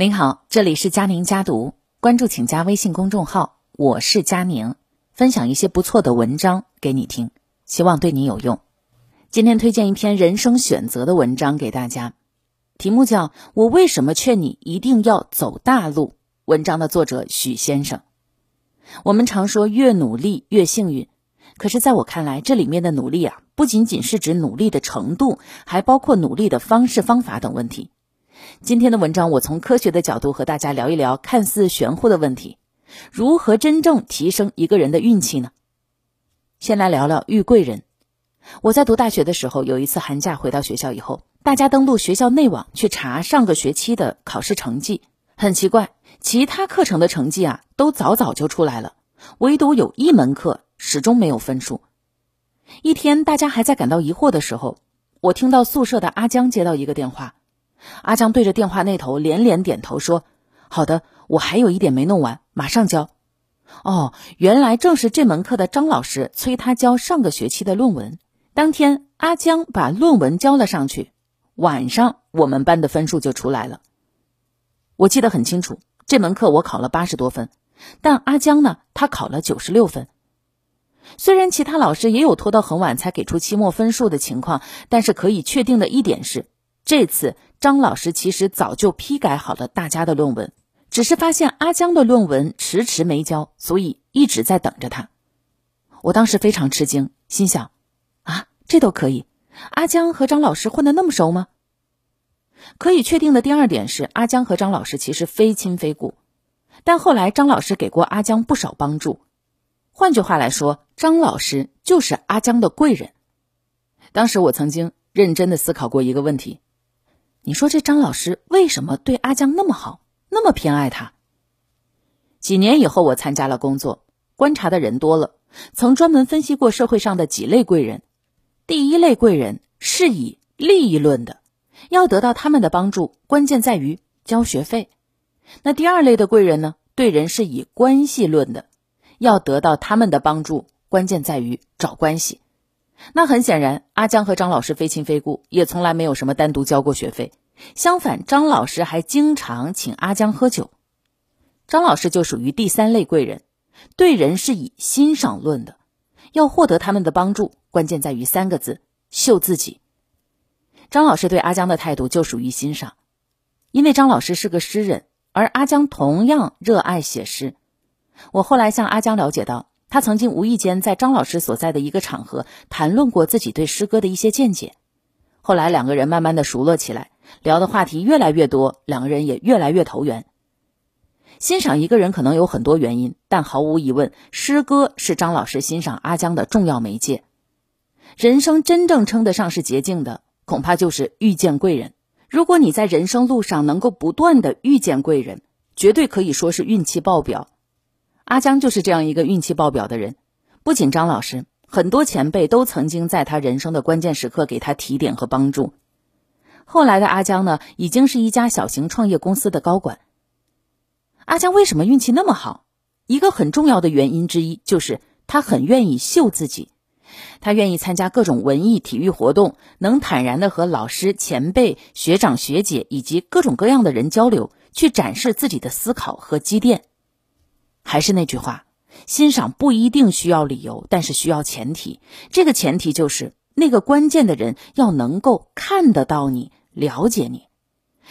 您好，这里是佳宁家读，关注请加微信公众号，我是佳宁，分享一些不错的文章给你听，希望对你有用。今天推荐一篇人生选择的文章给大家，题目叫《我为什么劝你一定要走大路》。文章的作者许先生。我们常说越努力越幸运，可是在我看来，这里面的努力啊，不仅仅是指努力的程度，还包括努力的方式方法等问题。今天的文章，我从科学的角度和大家聊一聊看似玄乎的问题：如何真正提升一个人的运气呢？先来聊聊遇贵人。我在读大学的时候，有一次寒假回到学校以后，大家登录学校内网去查上个学期的考试成绩。很奇怪，其他课程的成绩啊都早早就出来了，唯独有一门课始终没有分数。一天，大家还在感到疑惑的时候，我听到宿舍的阿江接到一个电话。阿江对着电话那头连连点头说：“好的，我还有一点没弄完，马上交。”哦，原来正是这门课的张老师催他交上个学期的论文。当天，阿江把论文交了上去，晚上我们班的分数就出来了。我记得很清楚，这门课我考了八十多分，但阿江呢，他考了九十六分。虽然其他老师也有拖到很晚才给出期末分数的情况，但是可以确定的一点是，这次。张老师其实早就批改好了大家的论文，只是发现阿江的论文迟迟没交，所以一直在等着他。我当时非常吃惊，心想：啊，这都可以？阿江和张老师混得那么熟吗？可以确定的第二点是，阿江和张老师其实非亲非故，但后来张老师给过阿江不少帮助。换句话来说，张老师就是阿江的贵人。当时我曾经认真的思考过一个问题。你说这张老师为什么对阿江那么好，那么偏爱他？几年以后，我参加了工作，观察的人多了，曾专门分析过社会上的几类贵人。第一类贵人是以利益论的，要得到他们的帮助，关键在于交学费。那第二类的贵人呢？对人是以关系论的，要得到他们的帮助，关键在于找关系。那很显然，阿江和张老师非亲非故，也从来没有什么单独交过学费。相反，张老师还经常请阿江喝酒。张老师就属于第三类贵人，对人是以欣赏论的，要获得他们的帮助，关键在于三个字：秀自己。张老师对阿江的态度就属于欣赏，因为张老师是个诗人，而阿江同样热爱写诗。我后来向阿江了解到。他曾经无意间在张老师所在的一个场合谈论过自己对诗歌的一些见解，后来两个人慢慢的熟络起来，聊的话题越来越多，两个人也越来越投缘。欣赏一个人可能有很多原因，但毫无疑问，诗歌是张老师欣赏阿江的重要媒介。人生真正称得上是捷径的，恐怕就是遇见贵人。如果你在人生路上能够不断的遇见贵人，绝对可以说是运气爆表。阿江就是这样一个运气爆表的人，不仅张老师，很多前辈都曾经在他人生的关键时刻给他提点和帮助。后来的阿江呢，已经是一家小型创业公司的高管。阿江为什么运气那么好？一个很重要的原因之一就是他很愿意秀自己，他愿意参加各种文艺体育活动，能坦然的和老师、前辈、学长、学姐以及各种各样的人交流，去展示自己的思考和积淀。还是那句话，欣赏不一定需要理由，但是需要前提。这个前提就是那个关键的人要能够看得到你，了解你。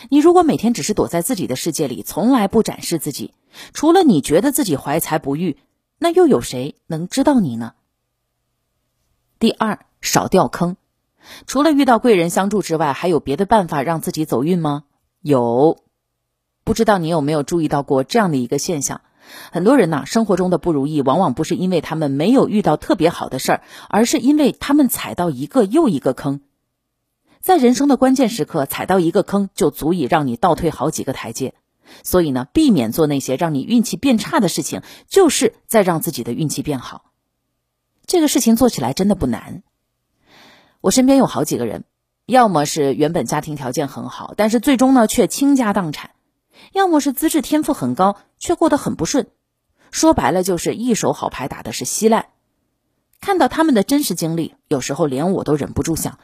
你如果每天只是躲在自己的世界里，从来不展示自己，除了你觉得自己怀才不遇，那又有谁能知道你呢？第二，少掉坑。除了遇到贵人相助之外，还有别的办法让自己走运吗？有。不知道你有没有注意到过这样的一个现象？很多人呐，生活中的不如意，往往不是因为他们没有遇到特别好的事儿，而是因为他们踩到一个又一个坑。在人生的关键时刻，踩到一个坑，就足以让你倒退好几个台阶。所以呢，避免做那些让你运气变差的事情，就是在让自己的运气变好。这个事情做起来真的不难。我身边有好几个人，要么是原本家庭条件很好，但是最终呢却倾家荡产。要么是资质天赋很高，却过得很不顺，说白了就是一手好牌打的是稀烂。看到他们的真实经历，有时候连我都忍不住想：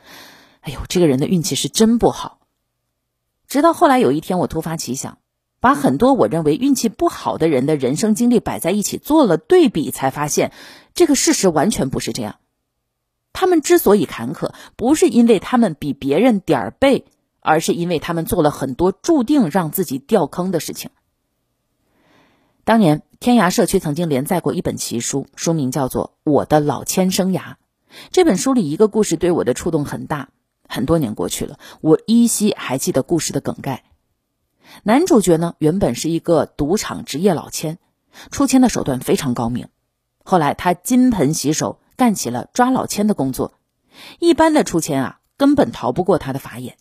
哎呦，这个人的运气是真不好。直到后来有一天，我突发奇想，把很多我认为运气不好的人的人生经历摆在一起做了对比，才发现这个事实完全不是这样。他们之所以坎坷，不是因为他们比别人点儿背，而是因为他们做了很多注定让自己掉坑的事情。当年天涯社区曾经连载过一本奇书，书名叫做《我的老千生涯》。这本书里一个故事对我的触动很大。很多年过去了，我依稀还记得故事的梗概。男主角呢，原本是一个赌场职业老千，出千的手段非常高明。后来他金盆洗手，干起了抓老千的工作。一般的出千啊，根本逃不过他的法眼。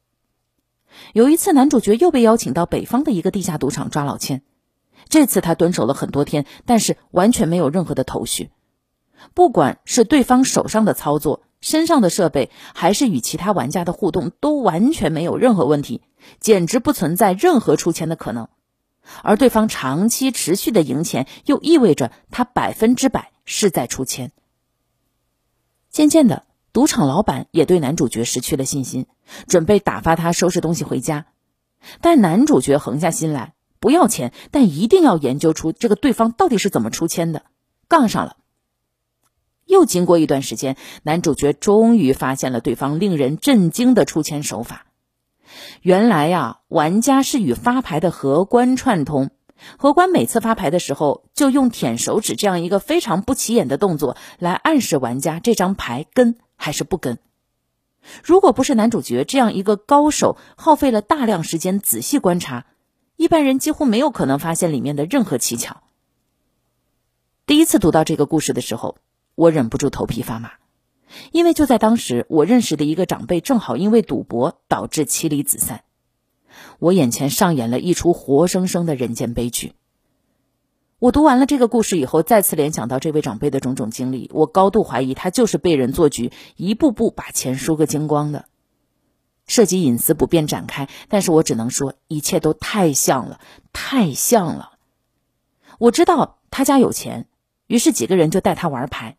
有一次，男主角又被邀请到北方的一个地下赌场抓老千。这次他蹲守了很多天，但是完全没有任何的头绪。不管是对方手上的操作，身上的设备还是与其他玩家的互动都完全没有任何问题，简直不存在任何出钱的可能。而对方长期持续的赢钱，又意味着他百分之百是在出钱。渐渐的，赌场老板也对男主角失去了信心，准备打发他收拾东西回家。但男主角横下心来，不要钱，但一定要研究出这个对方到底是怎么出千的，杠上了。又经过一段时间，男主角终于发现了对方令人震惊的出千手法。原来呀，玩家是与发牌的荷官串通，荷官每次发牌的时候，就用舔手指这样一个非常不起眼的动作来暗示玩家这张牌跟还是不跟。如果不是男主角这样一个高手，耗费了大量时间仔细观察，一般人几乎没有可能发现里面的任何蹊跷。第一次读到这个故事的时候。我忍不住头皮发麻，因为就在当时，我认识的一个长辈正好因为赌博导致妻离子散，我眼前上演了一出活生生的人间悲剧。我读完了这个故事以后，再次联想到这位长辈的种种经历，我高度怀疑他就是被人做局，一步步把钱输个精光的。涉及隐私不便展开，但是我只能说，一切都太像了，太像了。我知道他家有钱，于是几个人就带他玩牌。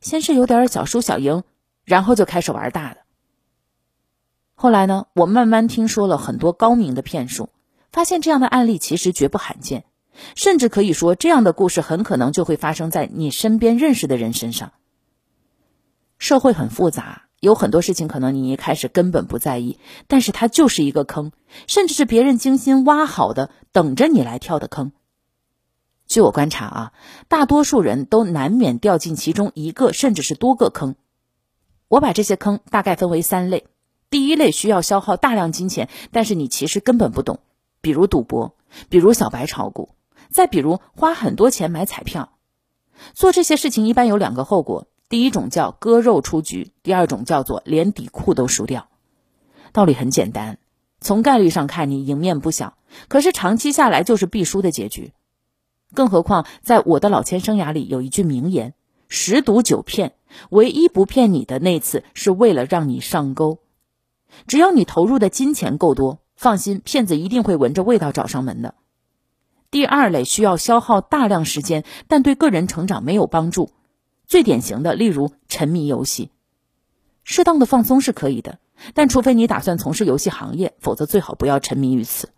先是有点小输小赢，然后就开始玩大的。后来呢，我慢慢听说了很多高明的骗术，发现这样的案例其实绝不罕见，甚至可以说这样的故事很可能就会发生在你身边认识的人身上。社会很复杂，有很多事情可能你一开始根本不在意，但是它就是一个坑，甚至是别人精心挖好的，等着你来跳的坑。据我观察啊，大多数人都难免掉进其中一个，甚至是多个坑。我把这些坑大概分为三类：第一类需要消耗大量金钱，但是你其实根本不懂，比如赌博，比如小白炒股，再比如花很多钱买彩票。做这些事情一般有两个后果：第一种叫割肉出局，第二种叫做连底裤都输掉。道理很简单，从概率上看，你赢面不小，可是长期下来就是必输的结局。更何况，在我的老千生涯里，有一句名言：“十赌九骗，唯一不骗你的那次，是为了让你上钩。只要你投入的金钱够多，放心，骗子一定会闻着味道找上门的。”第二类需要消耗大量时间，但对个人成长没有帮助。最典型的，例如沉迷游戏，适当的放松是可以的，但除非你打算从事游戏行业，否则最好不要沉迷于此。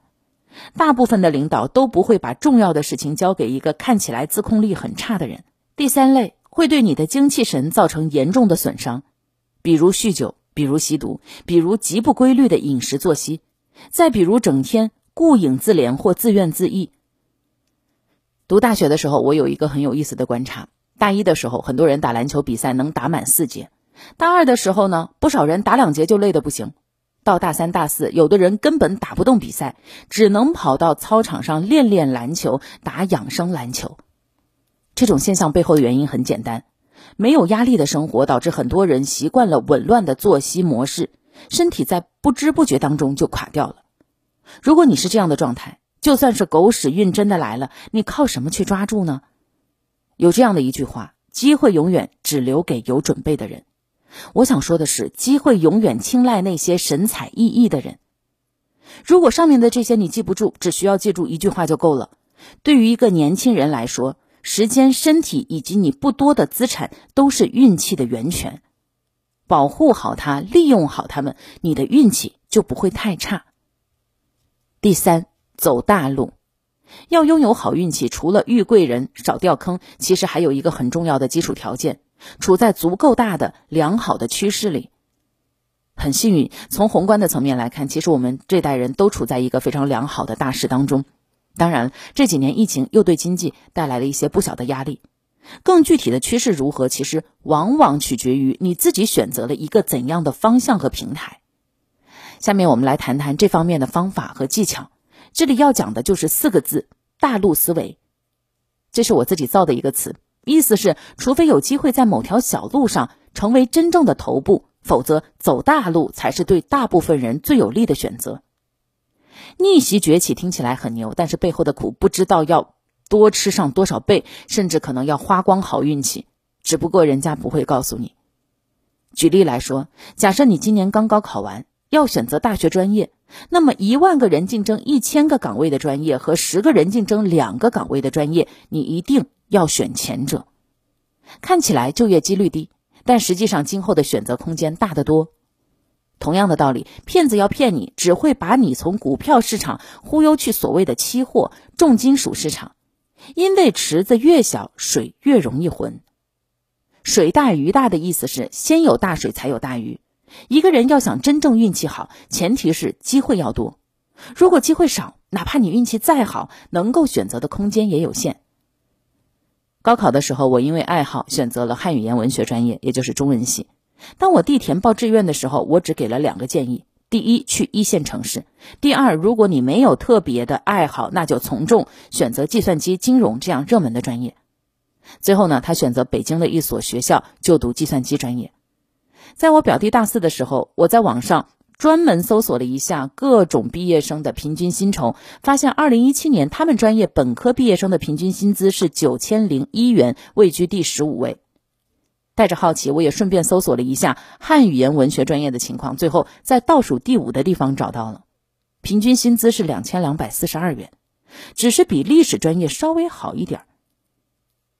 大部分的领导都不会把重要的事情交给一个看起来自控力很差的人。第三类会对你的精气神造成严重的损伤，比如酗酒，比如吸毒，比如极不规律的饮食作息，再比如整天顾影自怜或自怨自艾。读大学的时候，我有一个很有意思的观察：大一的时候，很多人打篮球比赛能打满四节；大二的时候呢，不少人打两节就累得不行。到大三、大四，有的人根本打不动比赛，只能跑到操场上练练篮球，打养生篮球。这种现象背后的原因很简单：没有压力的生活导致很多人习惯了紊乱的作息模式，身体在不知不觉当中就垮掉了。如果你是这样的状态，就算是狗屎运真的来了，你靠什么去抓住呢？有这样的一句话：机会永远只留给有准备的人。我想说的是，机会永远青睐那些神采奕奕的人。如果上面的这些你记不住，只需要记住一句话就够了。对于一个年轻人来说，时间、身体以及你不多的资产都是运气的源泉。保护好它，利用好它们，你的运气就不会太差。第三，走大路。要拥有好运气，除了遇贵人、少掉坑，其实还有一个很重要的基础条件：处在足够大的良好的趋势里。很幸运，从宏观的层面来看，其实我们这代人都处在一个非常良好的大势当中。当然，这几年疫情又对经济带来了一些不小的压力。更具体的趋势如何，其实往往取决于你自己选择了一个怎样的方向和平台。下面我们来谈谈这方面的方法和技巧。这里要讲的就是四个字：大陆思维。这是我自己造的一个词，意思是，除非有机会在某条小路上成为真正的头部，否则走大路才是对大部分人最有利的选择。逆袭崛起听起来很牛，但是背后的苦不知道要多吃上多少倍，甚至可能要花光好运气。只不过人家不会告诉你。举例来说，假设你今年刚高考完，要选择大学专业，那么一万个人竞争一千个岗位的专业和十个人竞争两个岗位的专业，你一定要选前者。看起来就业几率低，但实际上今后的选择空间大得多。同样的道理，骗子要骗你，只会把你从股票市场忽悠去所谓的期货、重金属市场，因为池子越小，水越容易浑。水大鱼大的意思是，先有大水才有大鱼。一个人要想真正运气好，前提是机会要多。如果机会少，哪怕你运气再好，能够选择的空间也有限。高考的时候，我因为爱好选择了汉语言文学专业，也就是中文系。当我递填报志愿的时候，我只给了两个建议：第一，去一线城市；第二，如果你没有特别的爱好，那就从众，选择计算机、金融这样热门的专业。最后呢，他选择北京的一所学校就读计算机专业。在我表弟大四的时候，我在网上专门搜索了一下各种毕业生的平均薪酬，发现2017年他们专业本科毕业生的平均薪资是九千零一元，位居第十五位。带着好奇，我也顺便搜索了一下汉语言文学专业的情况，最后在倒数第五的地方找到了，平均薪资是两千两百四十二元，只是比历史专业稍微好一点儿。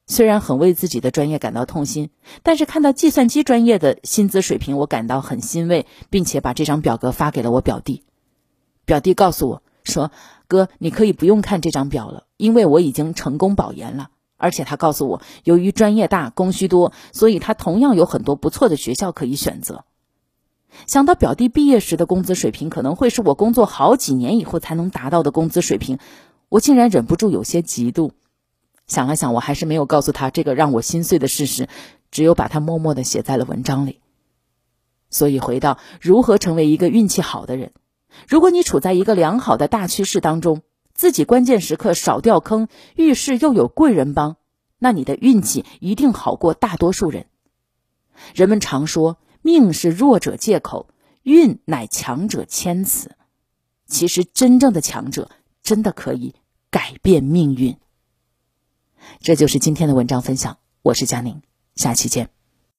虽然很为自己的专业感到痛心，但是看到计算机专业的薪资水平，我感到很欣慰，并且把这张表格发给了我表弟。表弟告诉我说：“哥，你可以不用看这张表了，因为我已经成功保研了。”而且他告诉我，由于专业大、供需多，所以他同样有很多不错的学校可以选择。想到表弟毕业时的工资水平可能会是我工作好几年以后才能达到的工资水平，我竟然忍不住有些嫉妒。想了想，我还是没有告诉他这个让我心碎的事实，只有把它默默的写在了文章里。所以，回到如何成为一个运气好的人，如果你处在一个良好的大趋势当中。自己关键时刻少掉坑，遇事又有贵人帮，那你的运气一定好过大多数人。人们常说命是弱者借口，运乃强者谦辞。其实真正的强者真的可以改变命运。这就是今天的文章分享，我是佳宁，下期见。